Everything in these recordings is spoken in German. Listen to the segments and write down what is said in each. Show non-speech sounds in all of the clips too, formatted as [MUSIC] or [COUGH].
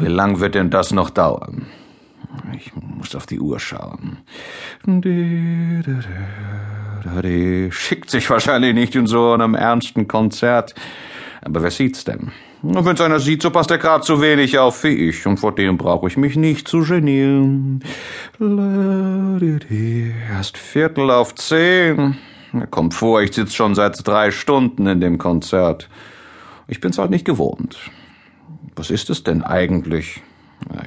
Wie lang wird denn das noch dauern? Ich muss auf die Uhr schauen. Schickt sich wahrscheinlich nicht in so einem ernsten Konzert. Aber wer sieht's denn? Wenn's einer sieht, so passt er grad so wenig auf wie ich, und vor dem brauche ich mich nicht zu genieren. Erst Viertel auf zehn. Kommt vor, ich sitze schon seit drei Stunden in dem Konzert. Ich bin's halt nicht gewohnt. Was ist es denn eigentlich?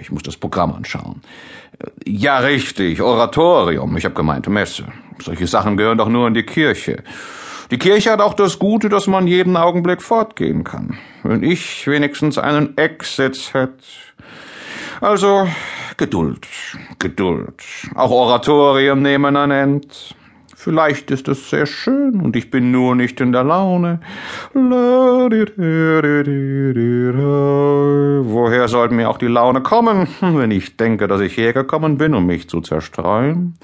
Ich muss das Programm anschauen. Ja, richtig, Oratorium. Ich habe gemeint Messe. Solche Sachen gehören doch nur in die Kirche. Die Kirche hat auch das Gute, dass man jeden Augenblick fortgehen kann. Wenn ich wenigstens einen Exit hätte. Also Geduld, Geduld. Auch Oratorien nehmen ein End. Vielleicht ist es sehr schön und ich bin nur nicht in der Laune. Woher sollte mir auch die Laune kommen, [LAUGHS] wenn ich denke, dass ich hergekommen bin, um mich zu zerstreuen?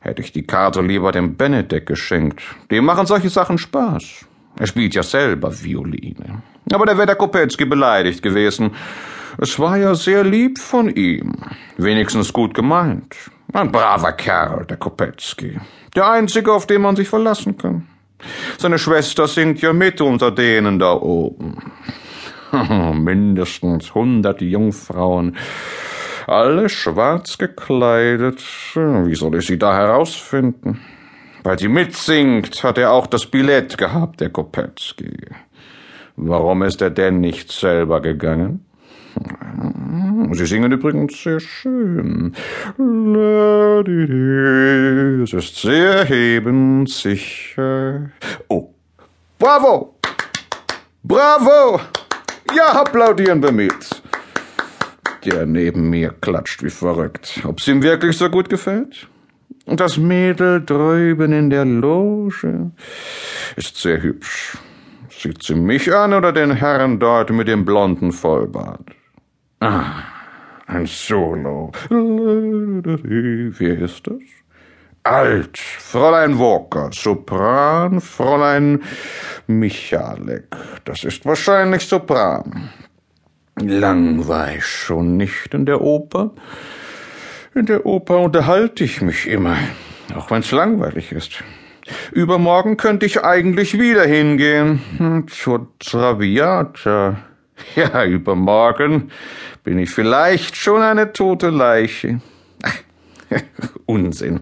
Hätte ich die Karte lieber dem Benedek geschenkt. Dem machen solche Sachen Spaß. Er spielt ja selber Violine. Aber da wäre der Kopetzky beleidigt gewesen. Es war ja sehr lieb von ihm. Wenigstens gut gemeint. Ein braver Kerl, der Kopetzky. Der einzige, auf den man sich verlassen kann. Seine Schwester singt ja mit unter denen da oben. [LAUGHS] Mindestens hundert Jungfrauen alle schwarz gekleidet. Wie soll ich sie da herausfinden? Weil sie mitsingt, hat er auch das Billett gehabt, der Kopetzky. Warum ist er denn nicht selber gegangen? Sie singen übrigens sehr schön. Es ist sehr hebensicher. Oh, bravo! Bravo! Ja, applaudieren wir mit. Der neben mir klatscht wie verrückt. Ob's ihm wirklich so gut gefällt? Und das Mädel drüben in der Loge ist sehr hübsch. Sieht sie mich an oder den Herrn dort mit dem blonden Vollbart? Ah, ein Solo. Wer ist das? Alt, Fräulein Walker, Sopran, Fräulein Michalek. Das ist wahrscheinlich Sopran. Lang war ich schon nicht in der Oper. In der Oper unterhalte ich mich immer, auch wenn's langweilig ist. Übermorgen könnte ich eigentlich wieder hingehen hm, zur Traviata. [LAUGHS] Ja, übermorgen bin ich vielleicht schon eine tote Leiche. [LAUGHS] Unsinn.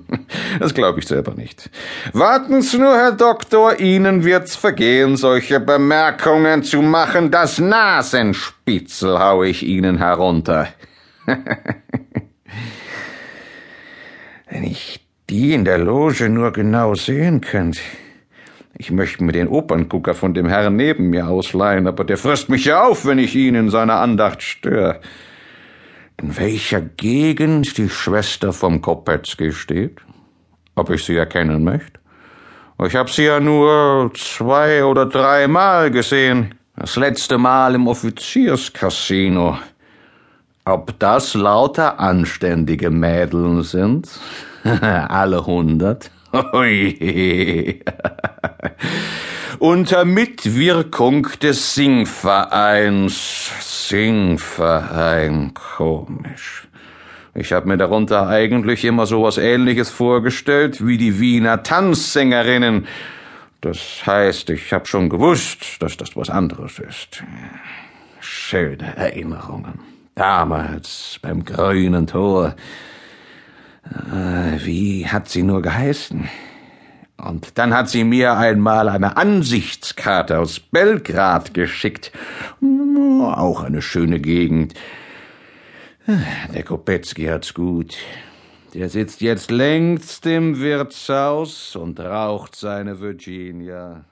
Das glaube ich selber nicht. Warten Sie nur, Herr Doktor, Ihnen wird's vergehen, solche Bemerkungen zu machen. Das Nasenspitzel hau ich Ihnen herunter. [LAUGHS] Wenn ich die in der Loge nur genau sehen könnte. Ich möchte mir den Operngucker von dem Herrn neben mir ausleihen, aber der frisst mich ja auf, wenn ich ihn in seiner Andacht störe in welcher Gegend die Schwester vom Kopetzky steht? Ob ich sie erkennen möchte? Ich habe sie ja nur zwei oder dreimal gesehen. Das letzte Mal im Offizierscasino. Ob das lauter anständige Mädeln sind? [LAUGHS] Alle hundert? [LAUGHS] Unter Mitwirkung des Singvereins Singverein, komisch. Ich habe mir darunter eigentlich immer so was ähnliches vorgestellt wie die Wiener Tanzsängerinnen. Das heißt, ich habe schon gewusst, dass das was anderes ist. Schöne Erinnerungen. Damals beim grünen Tor. Äh, wie hat sie nur geheißen? Und dann hat sie mir einmal eine Ansichtskarte aus Belgrad geschickt. Auch eine schöne Gegend. Der Kopetzky hat's gut. Der sitzt jetzt längst im Wirtshaus und raucht seine Virginia.